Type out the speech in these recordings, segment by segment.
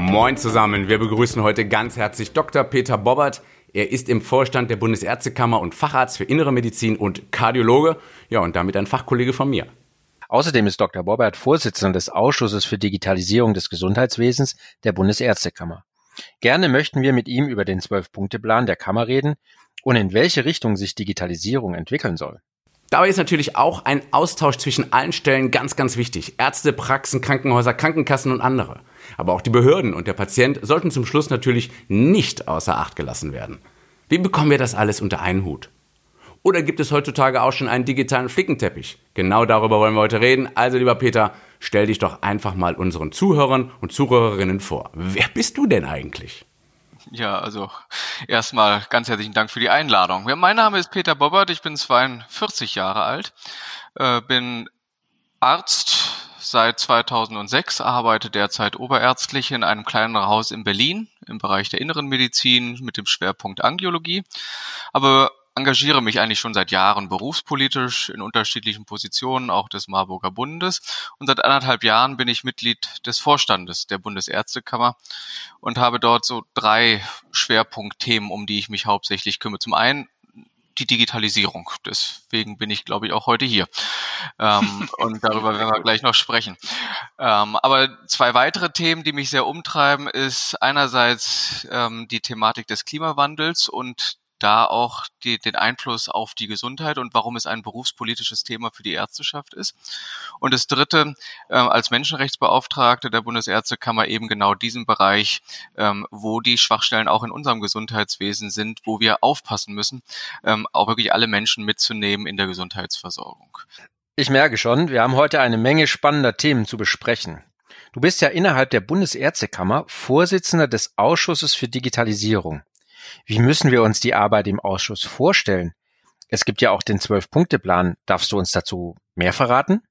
Moin zusammen, wir begrüßen heute ganz herzlich Dr. Peter Bobbert. Er ist im Vorstand der Bundesärztekammer und Facharzt für Innere Medizin und Kardiologe. Ja, und damit ein Fachkollege von mir. Außerdem ist Dr. Bobbert Vorsitzender des Ausschusses für Digitalisierung des Gesundheitswesens der Bundesärztekammer. Gerne möchten wir mit ihm über den Zwölf-Punkte-Plan der Kammer reden und in welche Richtung sich Digitalisierung entwickeln soll. Dabei ist natürlich auch ein Austausch zwischen allen Stellen ganz, ganz wichtig. Ärzte, Praxen, Krankenhäuser, Krankenkassen und andere. Aber auch die Behörden und der Patient sollten zum Schluss natürlich nicht außer Acht gelassen werden. Wie bekommen wir das alles unter einen Hut? Oder gibt es heutzutage auch schon einen digitalen Flickenteppich? Genau darüber wollen wir heute reden. Also lieber Peter, stell dich doch einfach mal unseren Zuhörern und Zuhörerinnen vor. Wer bist du denn eigentlich? Ja, also erstmal ganz herzlichen Dank für die Einladung. Ja, mein Name ist Peter Bobbert, ich bin 42 Jahre alt, äh, bin Arzt seit 2006, arbeite derzeit oberärztlich in einem kleineren Haus in Berlin im Bereich der inneren Medizin mit dem Schwerpunkt Angiologie, aber engagiere mich eigentlich schon seit Jahren berufspolitisch in unterschiedlichen Positionen, auch des Marburger Bundes. Und seit anderthalb Jahren bin ich Mitglied des Vorstandes der Bundesärztekammer und habe dort so drei Schwerpunktthemen, um die ich mich hauptsächlich kümmere. Zum einen die Digitalisierung. Deswegen bin ich, glaube ich, auch heute hier. Ähm, und darüber werden wir gleich noch sprechen. Ähm, aber zwei weitere Themen, die mich sehr umtreiben, ist einerseits ähm, die Thematik des Klimawandels und da auch die, den Einfluss auf die Gesundheit und warum es ein berufspolitisches Thema für die Ärzteschaft ist. Und das Dritte, äh, als Menschenrechtsbeauftragte der Bundesärztekammer eben genau diesen Bereich, ähm, wo die Schwachstellen auch in unserem Gesundheitswesen sind, wo wir aufpassen müssen, ähm, auch wirklich alle Menschen mitzunehmen in der Gesundheitsversorgung. Ich merke schon, wir haben heute eine Menge spannender Themen zu besprechen. Du bist ja innerhalb der Bundesärztekammer Vorsitzender des Ausschusses für Digitalisierung. Wie müssen wir uns die Arbeit im Ausschuss vorstellen? Es gibt ja auch den Zwölf-Punkte-Plan. Darfst du uns dazu mehr verraten?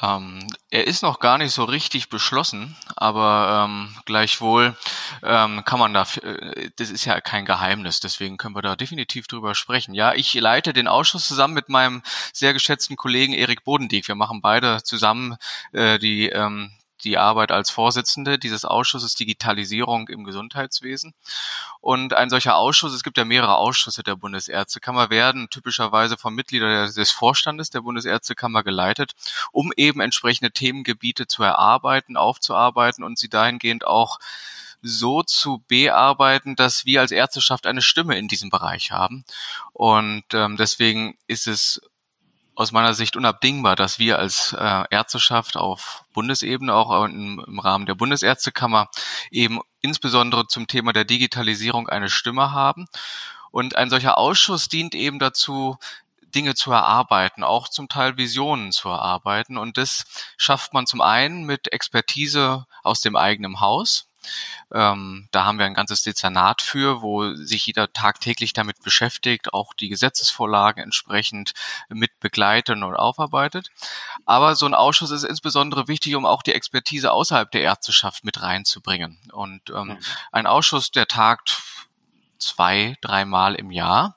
Ähm, er ist noch gar nicht so richtig beschlossen, aber ähm, gleichwohl ähm, kann man da, äh, das ist ja kein Geheimnis, deswegen können wir da definitiv drüber sprechen. Ja, ich leite den Ausschuss zusammen mit meinem sehr geschätzten Kollegen Erik Bodendieck. Wir machen beide zusammen äh, die ähm, die Arbeit als Vorsitzende dieses Ausschusses Digitalisierung im Gesundheitswesen. Und ein solcher Ausschuss, es gibt ja mehrere Ausschüsse der Bundesärztekammer, werden typischerweise von Mitgliedern des Vorstandes der Bundesärztekammer geleitet, um eben entsprechende Themengebiete zu erarbeiten, aufzuarbeiten und sie dahingehend auch so zu bearbeiten, dass wir als Ärzteschaft eine Stimme in diesem Bereich haben. Und ähm, deswegen ist es aus meiner Sicht unabdingbar, dass wir als äh, Ärzteschaft auf Bundesebene, auch im, im Rahmen der Bundesärztekammer, eben insbesondere zum Thema der Digitalisierung eine Stimme haben. Und ein solcher Ausschuss dient eben dazu, Dinge zu erarbeiten, auch zum Teil Visionen zu erarbeiten. Und das schafft man zum einen mit Expertise aus dem eigenen Haus, ähm, da haben wir ein ganzes Dezernat für, wo sich jeder tagtäglich damit beschäftigt, auch die Gesetzesvorlagen entsprechend mit begleitet und aufarbeitet. Aber so ein Ausschuss ist insbesondere wichtig, um auch die Expertise außerhalb der Ärzteschaft mit reinzubringen. Und ähm, mhm. ein Ausschuss, der tagt zwei, dreimal im Jahr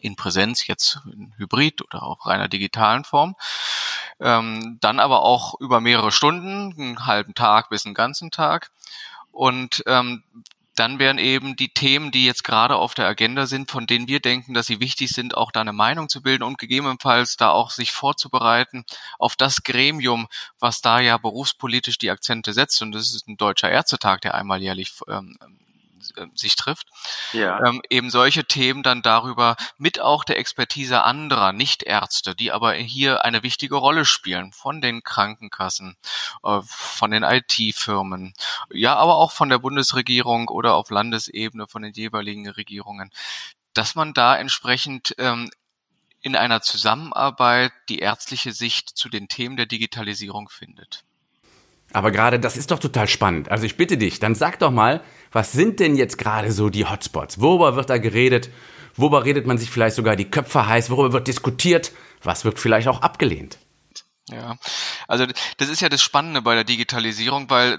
in Präsenz, jetzt in Hybrid oder auch reiner digitalen Form. Ähm, dann aber auch über mehrere Stunden, einen halben Tag bis einen ganzen Tag. Und ähm, dann werden eben die Themen, die jetzt gerade auf der Agenda sind, von denen wir denken, dass sie wichtig sind, auch da eine Meinung zu bilden und gegebenenfalls da auch sich vorzubereiten auf das Gremium, was da ja berufspolitisch die Akzente setzt. Und das ist ein deutscher Ärztetag, der einmal jährlich ähm, äh, sich trifft, ja. ähm, eben solche Themen dann darüber mit auch der Expertise anderer Nichtärzte, die aber hier eine wichtige Rolle spielen, von den Krankenkassen, äh, von den IT-Firmen, ja, aber auch von der Bundesregierung oder auf Landesebene von den jeweiligen Regierungen, dass man da entsprechend ähm, in einer Zusammenarbeit die ärztliche Sicht zu den Themen der Digitalisierung findet. Aber gerade das ist doch total spannend. Also ich bitte dich, dann sag doch mal, was sind denn jetzt gerade so die Hotspots? Worüber wird da geredet? Worüber redet man sich vielleicht sogar die Köpfe heiß? Worüber wird diskutiert? Was wird vielleicht auch abgelehnt? Ja, also das ist ja das Spannende bei der Digitalisierung, weil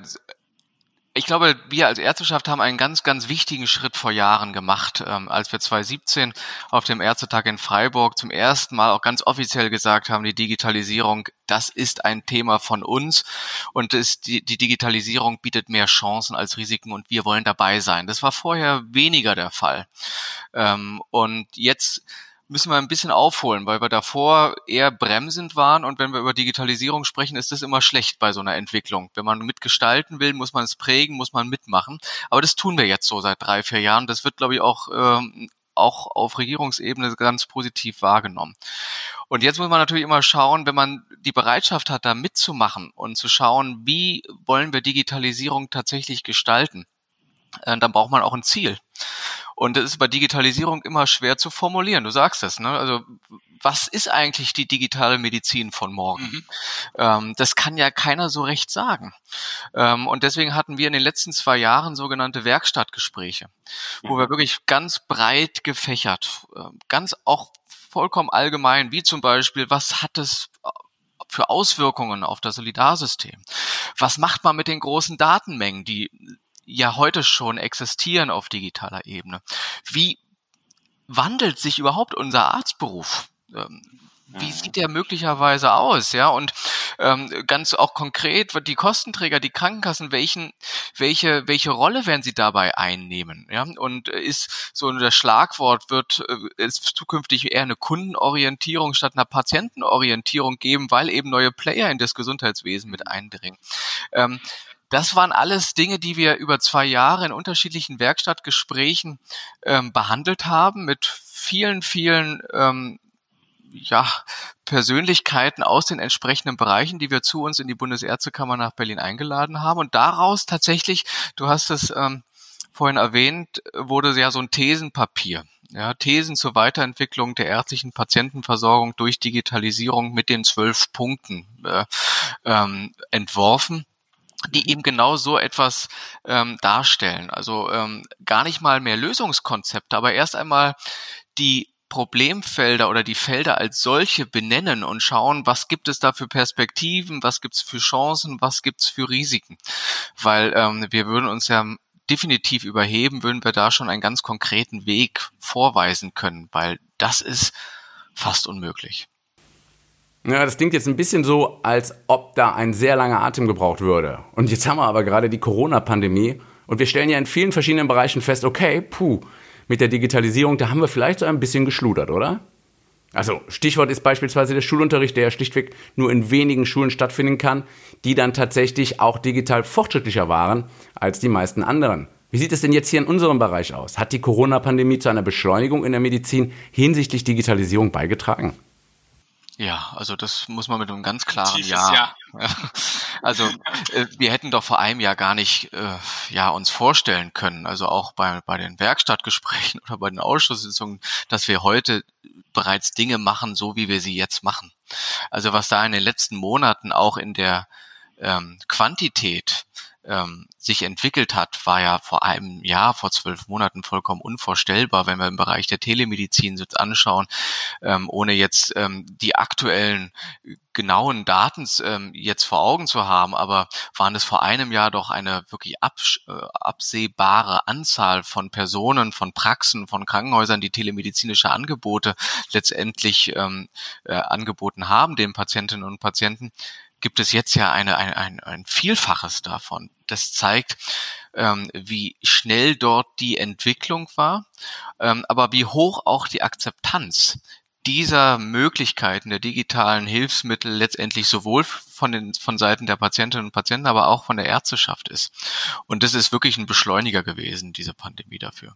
ich glaube, wir als Ärzteschaft haben einen ganz, ganz wichtigen Schritt vor Jahren gemacht, ähm, als wir 2017 auf dem Ärztetag in Freiburg zum ersten Mal auch ganz offiziell gesagt haben, die Digitalisierung, das ist ein Thema von uns und ist, die, die Digitalisierung bietet mehr Chancen als Risiken und wir wollen dabei sein. Das war vorher weniger der Fall. Ähm, und jetzt müssen wir ein bisschen aufholen, weil wir davor eher bremsend waren und wenn wir über Digitalisierung sprechen, ist das immer schlecht bei so einer Entwicklung. Wenn man mitgestalten will, muss man es prägen, muss man mitmachen. Aber das tun wir jetzt so seit drei, vier Jahren. Das wird, glaube ich, auch ähm, auch auf Regierungsebene ganz positiv wahrgenommen. Und jetzt muss man natürlich immer schauen, wenn man die Bereitschaft hat, da mitzumachen und zu schauen, wie wollen wir Digitalisierung tatsächlich gestalten, äh, dann braucht man auch ein Ziel. Und das ist bei Digitalisierung immer schwer zu formulieren. Du sagst es, ne? Also was ist eigentlich die digitale Medizin von morgen? Mhm. Ähm, das kann ja keiner so recht sagen. Ähm, und deswegen hatten wir in den letzten zwei Jahren sogenannte Werkstattgespräche, mhm. wo wir wirklich ganz breit gefächert, äh, ganz auch vollkommen allgemein, wie zum Beispiel, was hat es für Auswirkungen auf das Solidarsystem? Was macht man mit den großen Datenmengen, die ja heute schon existieren auf digitaler Ebene. Wie wandelt sich überhaupt unser Arztberuf? Ähm, wie mhm. sieht der möglicherweise aus, ja? Und ähm, ganz auch konkret, die Kostenträger, die Krankenkassen, welchen, welche, welche Rolle werden sie dabei einnehmen, ja? Und ist so das Schlagwort wird es zukünftig eher eine Kundenorientierung statt einer Patientenorientierung geben, weil eben neue Player in das Gesundheitswesen mit eindringen. Ähm, das waren alles Dinge, die wir über zwei Jahre in unterschiedlichen Werkstattgesprächen ähm, behandelt haben mit vielen, vielen ähm, ja, Persönlichkeiten aus den entsprechenden Bereichen, die wir zu uns in die Bundesärztekammer nach Berlin eingeladen haben. Und daraus tatsächlich, du hast es ähm, vorhin erwähnt, wurde ja so ein Thesenpapier. Ja, Thesen zur Weiterentwicklung der ärztlichen Patientenversorgung durch Digitalisierung mit den zwölf Punkten äh, ähm, entworfen die eben genau so etwas ähm, darstellen. Also ähm, gar nicht mal mehr Lösungskonzepte, aber erst einmal die Problemfelder oder die Felder als solche benennen und schauen, was gibt es da für Perspektiven, was gibt es für Chancen, was gibt es für Risiken. Weil ähm, wir würden uns ja definitiv überheben, würden wir da schon einen ganz konkreten Weg vorweisen können, weil das ist fast unmöglich. Ja, das klingt jetzt ein bisschen so, als ob da ein sehr langer Atem gebraucht würde. Und jetzt haben wir aber gerade die Corona-Pandemie und wir stellen ja in vielen verschiedenen Bereichen fest, okay, puh, mit der Digitalisierung, da haben wir vielleicht so ein bisschen geschludert, oder? Also Stichwort ist beispielsweise der Schulunterricht, der ja schlichtweg nur in wenigen Schulen stattfinden kann, die dann tatsächlich auch digital fortschrittlicher waren als die meisten anderen. Wie sieht es denn jetzt hier in unserem Bereich aus? Hat die Corona-Pandemie zu einer Beschleunigung in der Medizin hinsichtlich Digitalisierung beigetragen? Ja, also das muss man mit einem ganz klaren Ja. ja. Also äh, wir hätten doch vor einem Jahr gar nicht äh, ja uns vorstellen können, also auch bei bei den Werkstattgesprächen oder bei den Ausschusssitzungen, dass wir heute bereits Dinge machen, so wie wir sie jetzt machen. Also was da in den letzten Monaten auch in der ähm, Quantität ähm, sich entwickelt hat, war ja vor einem Jahr, vor zwölf Monaten vollkommen unvorstellbar, wenn wir im Bereich der Telemedizin uns anschauen, ähm, ohne jetzt ähm, die aktuellen genauen Daten ähm, jetzt vor Augen zu haben, aber waren es vor einem Jahr doch eine wirklich abs äh, absehbare Anzahl von Personen, von Praxen, von Krankenhäusern, die telemedizinische Angebote letztendlich ähm, äh, angeboten haben den Patientinnen und Patienten, gibt es jetzt ja eine, ein, ein, ein Vielfaches davon. Das zeigt, ähm, wie schnell dort die Entwicklung war, ähm, aber wie hoch auch die Akzeptanz dieser Möglichkeiten der digitalen Hilfsmittel letztendlich sowohl von den von Seiten der Patientinnen und Patienten, aber auch von der Ärzteschaft ist. Und das ist wirklich ein Beschleuniger gewesen, diese Pandemie dafür.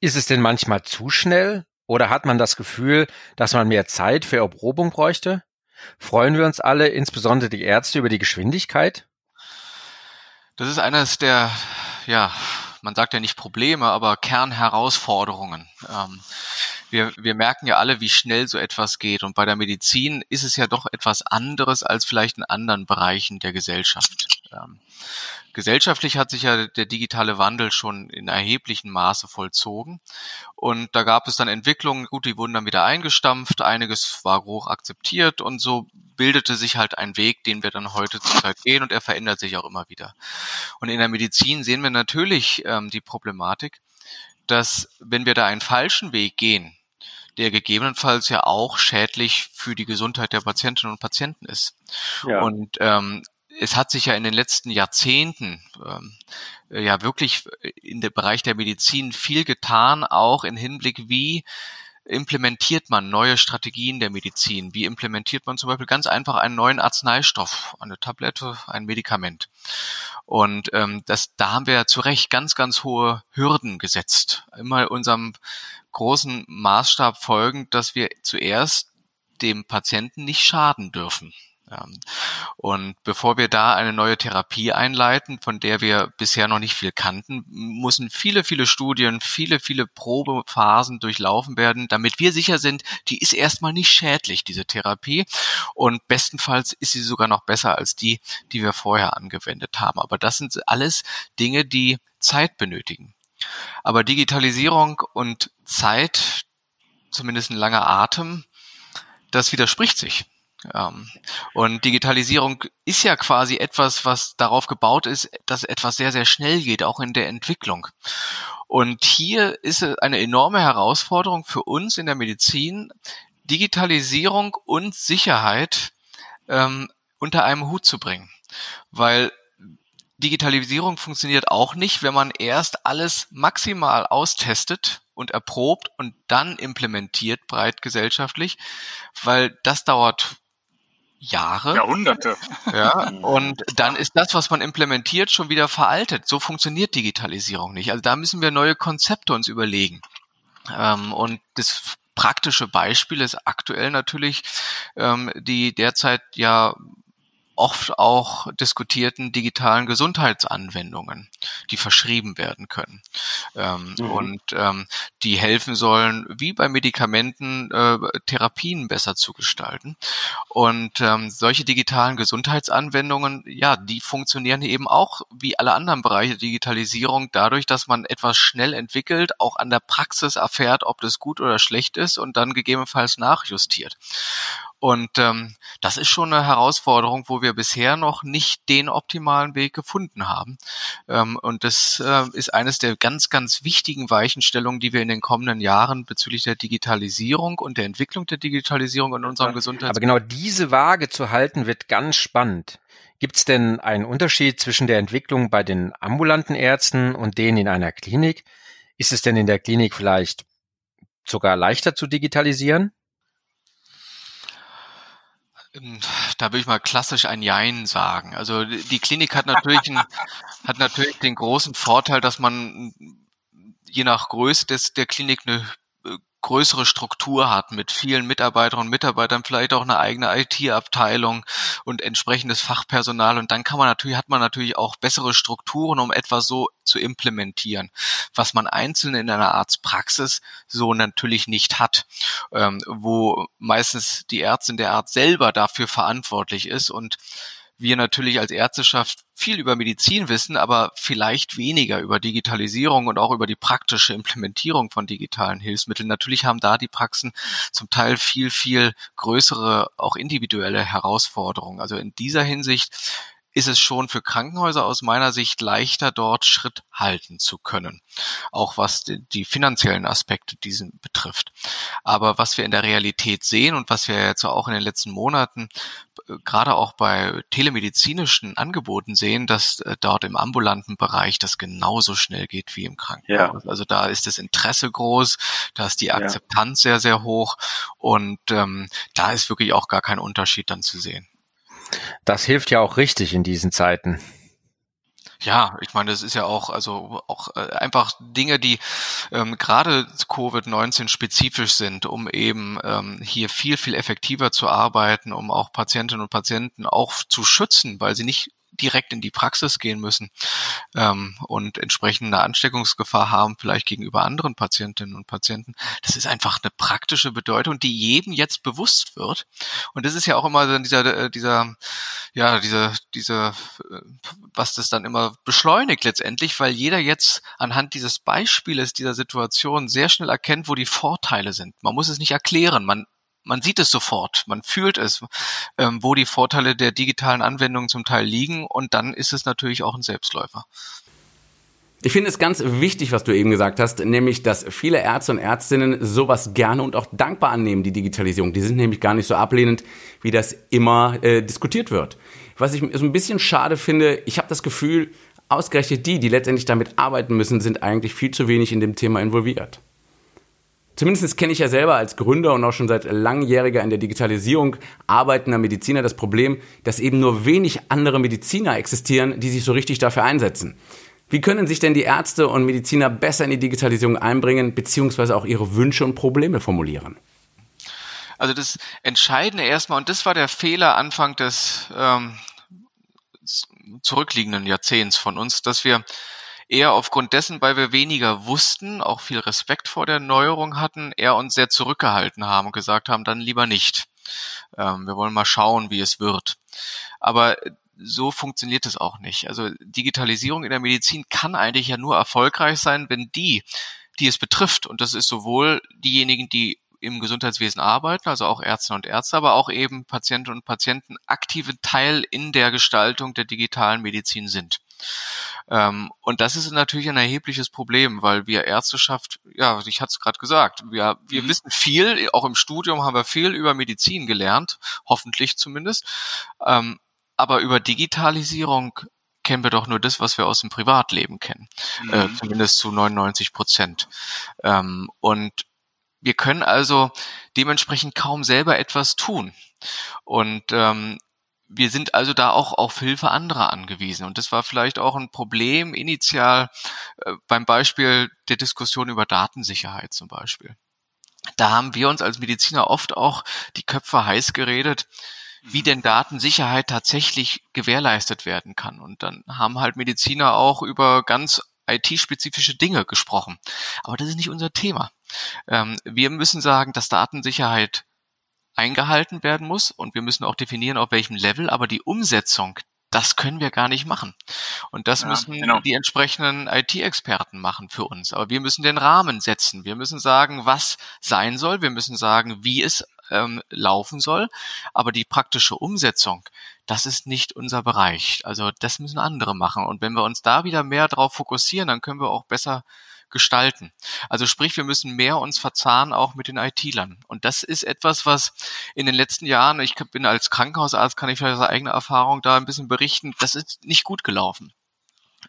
Ist es denn manchmal zu schnell oder hat man das Gefühl, dass man mehr Zeit für Erprobung bräuchte? Freuen wir uns alle, insbesondere die Ärzte, über die Geschwindigkeit? Das ist eines der, ja, man sagt ja nicht Probleme, aber Kernherausforderungen. Ähm, wir, wir merken ja alle, wie schnell so etwas geht. Und bei der Medizin ist es ja doch etwas anderes als vielleicht in anderen Bereichen der Gesellschaft. Ähm, gesellschaftlich hat sich ja der digitale Wandel schon in erheblichem Maße vollzogen. Und da gab es dann Entwicklungen, gut, die wurden dann wieder eingestampft, einiges war hoch akzeptiert und so bildete sich halt ein Weg, den wir dann heute zur Zeit gehen und er verändert sich auch immer wieder. Und in der Medizin sehen wir natürlich ähm, die Problematik, dass wenn wir da einen falschen Weg gehen, der gegebenenfalls ja auch schädlich für die Gesundheit der Patientinnen und Patienten ist. Ja. Und ähm, es hat sich ja in den letzten Jahrzehnten ähm, ja wirklich in dem Bereich der Medizin viel getan, auch in Hinblick, wie implementiert man neue Strategien der Medizin? Wie implementiert man zum Beispiel ganz einfach einen neuen Arzneistoff, eine Tablette, ein Medikament? Und ähm, das, da haben wir ja zu Recht ganz, ganz hohe Hürden gesetzt. Immer unserem großen Maßstab folgend, dass wir zuerst dem Patienten nicht schaden dürfen. Und bevor wir da eine neue Therapie einleiten, von der wir bisher noch nicht viel kannten, müssen viele, viele Studien, viele, viele Probephasen durchlaufen werden, damit wir sicher sind, die ist erstmal nicht schädlich, diese Therapie. Und bestenfalls ist sie sogar noch besser als die, die wir vorher angewendet haben. Aber das sind alles Dinge, die Zeit benötigen. Aber Digitalisierung und Zeit, zumindest ein langer Atem, das widerspricht sich. Ähm, und Digitalisierung ist ja quasi etwas, was darauf gebaut ist, dass etwas sehr, sehr schnell geht, auch in der Entwicklung. Und hier ist eine enorme Herausforderung für uns in der Medizin, Digitalisierung und Sicherheit ähm, unter einem Hut zu bringen. Weil Digitalisierung funktioniert auch nicht, wenn man erst alles maximal austestet und erprobt und dann implementiert breit gesellschaftlich, weil das dauert Jahre. Jahrhunderte. Ja, und dann ist das, was man implementiert, schon wieder veraltet. So funktioniert Digitalisierung nicht. Also da müssen wir neue Konzepte uns überlegen. Ähm, und das praktische Beispiel ist aktuell natürlich ähm, die derzeit ja oft auch diskutierten digitalen Gesundheitsanwendungen, die verschrieben werden können ähm, mhm. und ähm, die helfen sollen, wie bei Medikamenten, äh, Therapien besser zu gestalten. Und ähm, solche digitalen Gesundheitsanwendungen, ja, die funktionieren eben auch wie alle anderen Bereiche der Digitalisierung dadurch, dass man etwas schnell entwickelt, auch an der Praxis erfährt, ob das gut oder schlecht ist und dann gegebenenfalls nachjustiert. Und ähm, das ist schon eine Herausforderung, wo wir bisher noch nicht den optimalen Weg gefunden haben. Ähm, und das äh, ist eines der ganz, ganz wichtigen Weichenstellungen, die wir in den kommenden Jahren bezüglich der Digitalisierung und der Entwicklung der Digitalisierung in unserem Gesundheits. Aber genau diese Waage zu halten, wird ganz spannend. Gibt es denn einen Unterschied zwischen der Entwicklung bei den ambulanten Ärzten und denen in einer Klinik? Ist es denn in der Klinik vielleicht sogar leichter zu digitalisieren? Ähm, da würde ich mal klassisch ein Jein sagen. Also die Klinik hat natürlich, einen, hat natürlich den großen Vorteil, dass man je nach Größe des, der Klinik eine größere Struktur hat mit vielen Mitarbeiterinnen und Mitarbeitern, vielleicht auch eine eigene IT-Abteilung und entsprechendes Fachpersonal. Und dann kann man natürlich, hat man natürlich auch bessere Strukturen, um etwas so zu implementieren, was man einzeln in einer Arztpraxis so natürlich nicht hat, ähm, wo meistens die Ärztin der Arzt selber dafür verantwortlich ist und wir natürlich als Ärzteschaft viel über Medizin wissen, aber vielleicht weniger über Digitalisierung und auch über die praktische Implementierung von digitalen Hilfsmitteln. Natürlich haben da die Praxen zum Teil viel, viel größere, auch individuelle Herausforderungen. Also in dieser Hinsicht ist es schon für Krankenhäuser aus meiner Sicht leichter, dort Schritt halten zu können. Auch was die, finanziellen Aspekte diesen betrifft. Aber was wir in der Realität sehen und was wir jetzt auch in den letzten Monaten äh, gerade auch bei telemedizinischen Angeboten sehen, dass äh, dort im ambulanten Bereich das genauso schnell geht wie im Krankenhaus. Ja. Also da ist das Interesse groß, da ist die Akzeptanz ja. sehr, sehr hoch und ähm, da ist wirklich auch gar kein Unterschied dann zu sehen. Das hilft ja auch richtig in diesen Zeiten. Ja, ich meine, das ist ja auch, also auch äh, einfach Dinge, die ähm, gerade Covid-19 spezifisch sind, um eben ähm, hier viel, viel effektiver zu arbeiten, um auch Patientinnen und Patienten auch zu schützen, weil sie nicht direkt in die Praxis gehen müssen ähm, und entsprechende Ansteckungsgefahr haben, vielleicht gegenüber anderen Patientinnen und Patienten. Das ist einfach eine praktische Bedeutung, die jedem jetzt bewusst wird. Und das ist ja auch immer dieser, äh, dieser, ja, dieser, dieser, äh, was das dann immer beschleunigt letztendlich, weil jeder jetzt anhand dieses Beispieles dieser Situation sehr schnell erkennt, wo die Vorteile sind. Man muss es nicht erklären, man man sieht es sofort, man fühlt es, ähm, wo die Vorteile der digitalen Anwendungen zum Teil liegen und dann ist es natürlich auch ein Selbstläufer. Ich finde es ganz wichtig, was du eben gesagt hast, nämlich, dass viele Ärzte und Ärztinnen sowas gerne und auch dankbar annehmen, die Digitalisierung. Die sind nämlich gar nicht so ablehnend, wie das immer äh, diskutiert wird. Was ich so ein bisschen schade finde, ich habe das Gefühl, ausgerechnet die, die letztendlich damit arbeiten müssen, sind eigentlich viel zu wenig in dem Thema involviert. Zumindest kenne ich ja selber als Gründer und auch schon seit langjähriger in der Digitalisierung arbeitender Mediziner das Problem, dass eben nur wenig andere Mediziner existieren, die sich so richtig dafür einsetzen. Wie können sich denn die Ärzte und Mediziner besser in die Digitalisierung einbringen, beziehungsweise auch ihre Wünsche und Probleme formulieren? Also das Entscheidende erstmal, und das war der Fehler Anfang des ähm, zurückliegenden Jahrzehnts von uns, dass wir eher aufgrund dessen, weil wir weniger wussten, auch viel Respekt vor der Neuerung hatten, eher uns sehr zurückgehalten haben und gesagt haben, dann lieber nicht. Ähm, wir wollen mal schauen, wie es wird. Aber so funktioniert es auch nicht. Also Digitalisierung in der Medizin kann eigentlich ja nur erfolgreich sein, wenn die, die es betrifft, und das ist sowohl diejenigen, die im Gesundheitswesen arbeiten, also auch Ärzte und Ärzte, aber auch eben Patienten und Patienten aktive Teil in der Gestaltung der digitalen Medizin sind. Ähm, und das ist natürlich ein erhebliches Problem, weil wir Ärzteschaft, ja, ich hatte es gerade gesagt, wir, wir mhm. wissen viel, auch im Studium haben wir viel über Medizin gelernt, hoffentlich zumindest. Ähm, aber über Digitalisierung kennen wir doch nur das, was wir aus dem Privatleben kennen, äh, mhm. äh, zumindest zu 99 Prozent. Ähm, und wir können also dementsprechend kaum selber etwas tun. Und ähm, wir sind also da auch auf Hilfe anderer angewiesen. Und das war vielleicht auch ein Problem initial äh, beim Beispiel der Diskussion über Datensicherheit zum Beispiel. Da haben wir uns als Mediziner oft auch die Köpfe heiß geredet, wie denn Datensicherheit tatsächlich gewährleistet werden kann. Und dann haben halt Mediziner auch über ganz IT-spezifische Dinge gesprochen. Aber das ist nicht unser Thema. Ähm, wir müssen sagen, dass Datensicherheit eingehalten werden muss und wir müssen auch definieren, auf welchem Level, aber die Umsetzung, das können wir gar nicht machen. Und das ja, müssen genau. die entsprechenden IT-Experten machen für uns. Aber wir müssen den Rahmen setzen. Wir müssen sagen, was sein soll. Wir müssen sagen, wie es ähm, laufen soll. Aber die praktische Umsetzung, das ist nicht unser Bereich. Also das müssen andere machen. Und wenn wir uns da wieder mehr darauf fokussieren, dann können wir auch besser gestalten. Also sprich, wir müssen mehr uns verzahnen auch mit den IT-Lern. Und das ist etwas, was in den letzten Jahren, ich bin als Krankenhausarzt, kann ich vielleicht aus eigener Erfahrung da ein bisschen berichten, das ist nicht gut gelaufen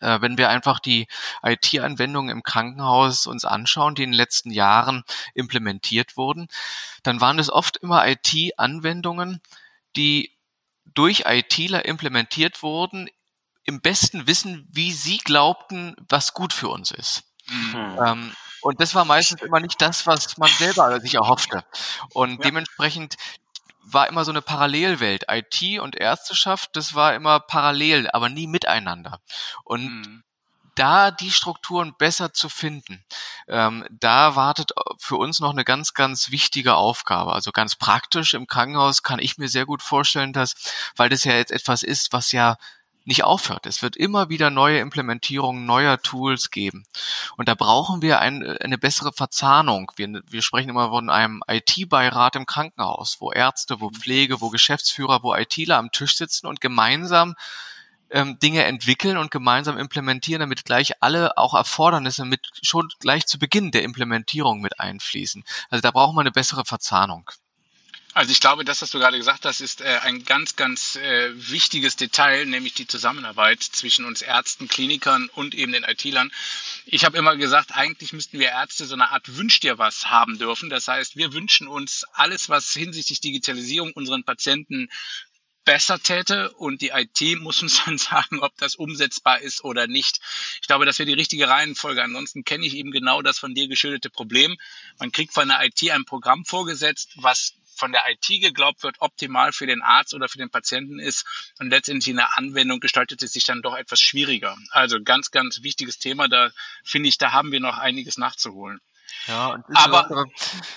äh, wenn wir einfach die IT-Anwendungen im Krankenhaus uns anschauen, die in den letzten Jahren implementiert wurden, dann waren es oft immer IT-Anwendungen, die durch ITler implementiert wurden, im besten Wissen, wie sie glaubten, was gut für uns ist. Mhm. Ähm, und das war meistens immer nicht das, was man selber sich erhoffte. Und ja. dementsprechend war immer so eine Parallelwelt. IT und Ärzteschaft, das war immer parallel, aber nie miteinander. Und mhm. da die Strukturen besser zu finden, ähm, da wartet für uns noch eine ganz, ganz wichtige Aufgabe. Also ganz praktisch im Krankenhaus kann ich mir sehr gut vorstellen, dass, weil das ja jetzt etwas ist, was ja nicht aufhört. Es wird immer wieder neue Implementierungen neuer Tools geben. Und da brauchen wir ein, eine bessere Verzahnung. Wir, wir sprechen immer von einem IT-Beirat im Krankenhaus, wo Ärzte, wo Pflege, wo Geschäftsführer, wo ITler am Tisch sitzen und gemeinsam ähm, Dinge entwickeln und gemeinsam implementieren, damit gleich alle auch Erfordernisse mit schon gleich zu Beginn der Implementierung mit einfließen. Also da brauchen wir eine bessere Verzahnung. Also ich glaube, das, was du gerade gesagt hast, ist äh, ein ganz, ganz äh, wichtiges Detail, nämlich die Zusammenarbeit zwischen uns Ärzten, Klinikern und eben den IT-Lern. Ich habe immer gesagt, eigentlich müssten wir Ärzte so eine Art Wünsch dir was haben dürfen. Das heißt, wir wünschen uns alles, was hinsichtlich Digitalisierung unseren Patienten besser täte und die IT muss uns dann sagen, ob das umsetzbar ist oder nicht. Ich glaube, das wäre die richtige Reihenfolge. Ansonsten kenne ich eben genau das von dir geschilderte Problem. Man kriegt von der IT ein Programm vorgesetzt, was von der IT geglaubt wird, optimal für den Arzt oder für den Patienten ist und letztendlich in der Anwendung gestaltet es sich dann doch etwas schwieriger. Also ganz, ganz wichtiges Thema. Da finde ich, da haben wir noch einiges nachzuholen. Ja, und insbesondere, aber,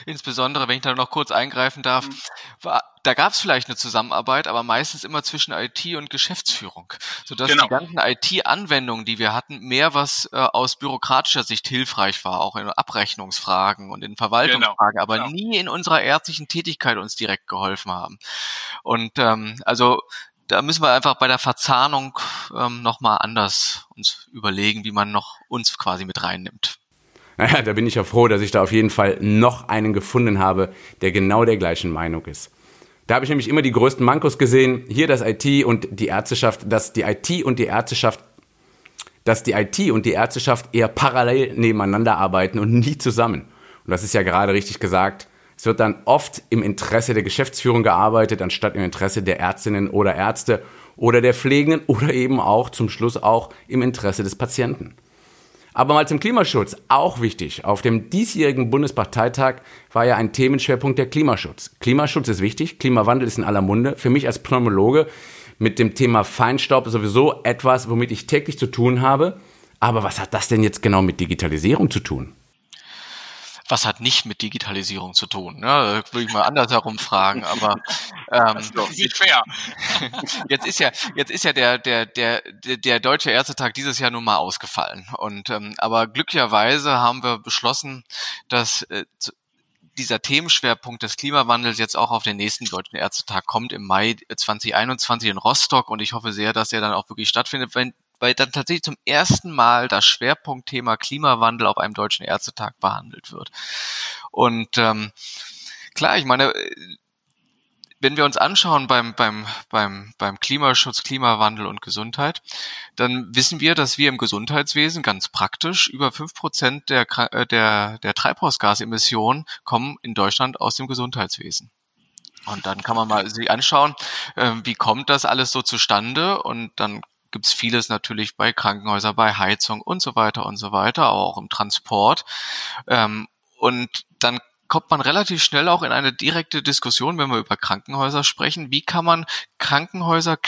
insbesondere, wenn ich da noch kurz eingreifen darf, mhm. war, da gab es vielleicht eine Zusammenarbeit, aber meistens immer zwischen IT und Geschäftsführung, sodass genau. die ganzen IT-Anwendungen, die wir hatten, mehr was äh, aus bürokratischer Sicht hilfreich war, auch in Abrechnungsfragen und in Verwaltungsfragen, genau. aber genau. nie in unserer ärztlichen Tätigkeit uns direkt geholfen haben. Und ähm, also da müssen wir einfach bei der Verzahnung ähm, nochmal anders uns überlegen, wie man noch uns quasi mit reinnimmt. Naja, da bin ich ja froh, dass ich da auf jeden Fall noch einen gefunden habe, der genau der gleichen Meinung ist. Da habe ich nämlich immer die größten Mankos gesehen. Hier das IT und die Ärzteschaft, dass die IT und die Ärzteschaft, dass die IT und die Ärzteschaft eher parallel nebeneinander arbeiten und nie zusammen. Und das ist ja gerade richtig gesagt. Es wird dann oft im Interesse der Geschäftsführung gearbeitet, anstatt im Interesse der Ärztinnen oder Ärzte oder der Pflegenden oder eben auch zum Schluss auch im Interesse des Patienten. Aber mal zum Klimaschutz, auch wichtig. Auf dem diesjährigen Bundesparteitag war ja ein Themenschwerpunkt der Klimaschutz. Klimaschutz ist wichtig, Klimawandel ist in aller Munde. Für mich als Pneumologe mit dem Thema Feinstaub sowieso etwas, womit ich täglich zu tun habe. Aber was hat das denn jetzt genau mit Digitalisierung zu tun? Was hat nicht mit Digitalisierung zu tun? Ne? Würde ich mal andersherum fragen, aber ähm, das ist nicht fair. jetzt ist ja jetzt ist ja der der der der deutsche Ärztetag dieses Jahr nun mal ausgefallen und ähm, aber glücklicherweise haben wir beschlossen, dass äh, dieser Themenschwerpunkt des Klimawandels jetzt auch auf den nächsten Deutschen Ärztetag kommt im Mai 2021 in Rostock und ich hoffe sehr, dass er dann auch wirklich stattfindet, wenn weil dann tatsächlich zum ersten Mal das Schwerpunktthema Klimawandel auf einem deutschen Ärztetag behandelt wird. Und ähm, klar, ich meine, wenn wir uns anschauen beim, beim, beim, beim Klimaschutz, Klimawandel und Gesundheit, dann wissen wir, dass wir im Gesundheitswesen ganz praktisch über fünf Prozent der, äh, der, der Treibhausgasemissionen kommen in Deutschland aus dem Gesundheitswesen. Und dann kann man mal sich anschauen, äh, wie kommt das alles so zustande? Und dann gibt es vieles natürlich bei Krankenhäusern, bei Heizung und so weiter und so weiter, auch im Transport. Ähm, und dann kommt man relativ schnell auch in eine direkte Diskussion, wenn wir über Krankenhäuser sprechen. Wie kann man Krankenhäuser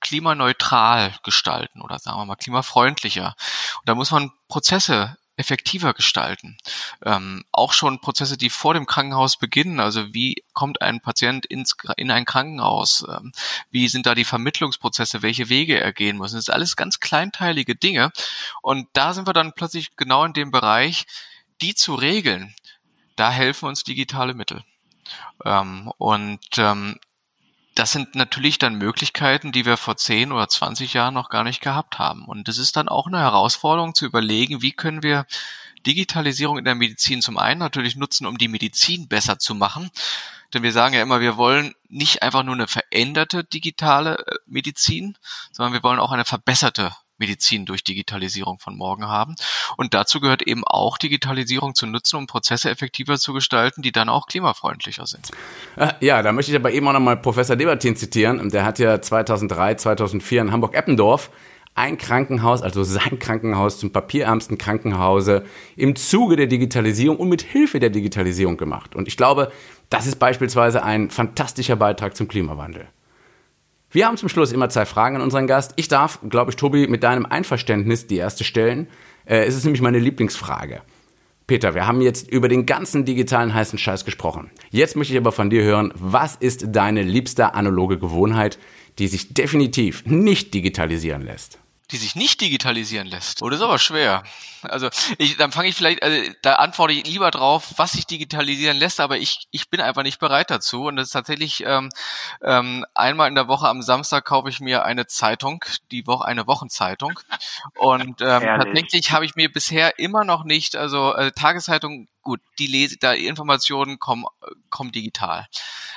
klimaneutral gestalten oder sagen wir mal klimafreundlicher? Und da muss man Prozesse effektiver gestalten. Ähm, auch schon Prozesse, die vor dem Krankenhaus beginnen. Also wie kommt ein Patient ins, in ein Krankenhaus? Ähm, wie sind da die Vermittlungsprozesse? Welche Wege er gehen muss? Das sind alles ganz kleinteilige Dinge. Und da sind wir dann plötzlich genau in dem Bereich, die zu regeln. Da helfen uns digitale Mittel. Ähm, und ähm, das sind natürlich dann Möglichkeiten, die wir vor 10 oder 20 Jahren noch gar nicht gehabt haben. Und das ist dann auch eine Herausforderung zu überlegen, wie können wir Digitalisierung in der Medizin zum einen natürlich nutzen, um die Medizin besser zu machen. Denn wir sagen ja immer, wir wollen nicht einfach nur eine veränderte digitale äh, Medizin, sondern wir wollen auch eine verbesserte Medizin durch Digitalisierung von morgen haben. Und dazu gehört eben auch Digitalisierung zu nutzen, um Prozesse effektiver zu gestalten, die dann auch klimafreundlicher sind. Äh, ja, da möchte ich aber eben auch nochmal Professor Debertin zitieren. Der hat ja 2003, 2004 in Hamburg-Eppendorf ein Krankenhaus, also sein Krankenhaus zum papierärmsten Krankenhause im Zuge der Digitalisierung und mit Hilfe der Digitalisierung gemacht. Und ich glaube, das ist beispielsweise ein fantastischer Beitrag zum Klimawandel. Wir haben zum Schluss immer zwei Fragen an unseren Gast. Ich darf, glaube ich, Tobi, mit deinem Einverständnis die erste stellen. Äh, es ist nämlich meine Lieblingsfrage. Peter, wir haben jetzt über den ganzen digitalen heißen Scheiß gesprochen. Jetzt möchte ich aber von dir hören, was ist deine liebste analoge Gewohnheit, die sich definitiv nicht digitalisieren lässt? Die sich nicht digitalisieren lässt. Oh, das ist aber schwer. Also ich, dann fange ich vielleicht, also, da antworte ich lieber drauf, was sich digitalisieren lässt, aber ich, ich bin einfach nicht bereit dazu. Und das ist tatsächlich ähm, ähm, einmal in der Woche am Samstag kaufe ich mir eine Zeitung, die Woche eine Wochenzeitung. Und ähm, tatsächlich habe ich mir bisher immer noch nicht, also äh, Tageszeitung, gut, die lese, da Informationen kommen, kommen digital.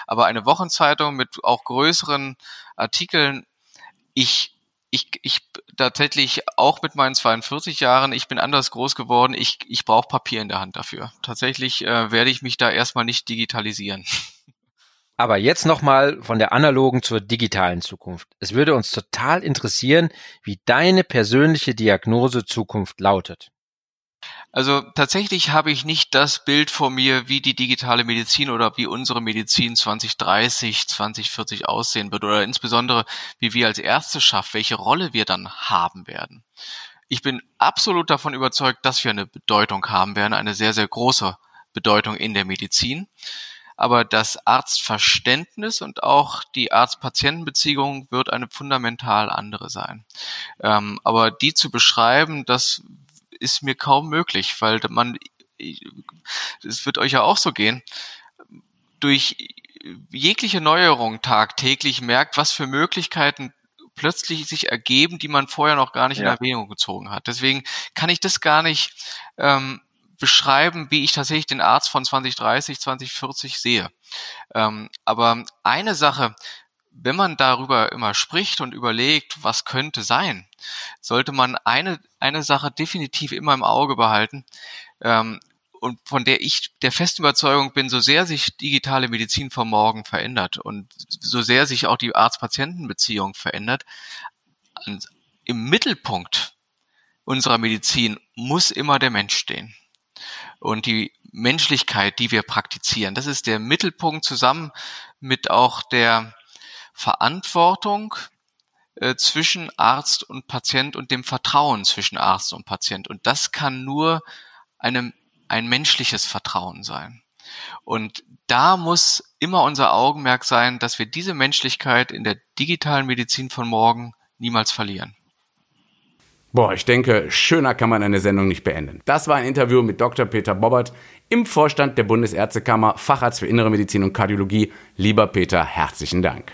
Aber eine Wochenzeitung mit auch größeren Artikeln, ich ich, ich tatsächlich auch mit meinen 42 Jahren, ich bin anders groß geworden, ich, ich brauche Papier in der Hand dafür. Tatsächlich äh, werde ich mich da erstmal nicht digitalisieren. Aber jetzt nochmal von der analogen zur digitalen Zukunft. Es würde uns total interessieren, wie deine persönliche Diagnose Zukunft lautet. Also tatsächlich habe ich nicht das Bild vor mir, wie die digitale Medizin oder wie unsere Medizin 2030, 2040 aussehen wird oder insbesondere wie wir als Ärzteschaft, welche Rolle wir dann haben werden. Ich bin absolut davon überzeugt, dass wir eine Bedeutung haben werden, eine sehr, sehr große Bedeutung in der Medizin. Aber das Arztverständnis und auch die Arzt-Patienten-Beziehung wird eine fundamental andere sein. Ähm, aber die zu beschreiben, das ist mir kaum möglich, weil man, es wird euch ja auch so gehen, durch jegliche Neuerung tagtäglich merkt, was für Möglichkeiten plötzlich sich ergeben, die man vorher noch gar nicht ja. in Erwägung gezogen hat. Deswegen kann ich das gar nicht ähm, beschreiben, wie ich tatsächlich den Arzt von 2030, 2040 sehe. Ähm, aber eine Sache, wenn man darüber immer spricht und überlegt, was könnte sein, sollte man eine, eine Sache definitiv immer im Auge behalten. Ähm, und von der ich der festen Überzeugung bin, so sehr sich digitale Medizin vom Morgen verändert und so sehr sich auch die Arzt-Patienten-Beziehung verändert, im Mittelpunkt unserer Medizin muss immer der Mensch stehen. Und die Menschlichkeit, die wir praktizieren, das ist der Mittelpunkt zusammen mit auch der Verantwortung äh, zwischen Arzt und Patient und dem Vertrauen zwischen Arzt und Patient. Und das kann nur einem, ein menschliches Vertrauen sein. Und da muss immer unser Augenmerk sein, dass wir diese Menschlichkeit in der digitalen Medizin von morgen niemals verlieren. Boah, ich denke, schöner kann man eine Sendung nicht beenden. Das war ein Interview mit Dr. Peter Bobbert im Vorstand der Bundesärztekammer, Facharzt für Innere Medizin und Kardiologie. Lieber Peter, herzlichen Dank.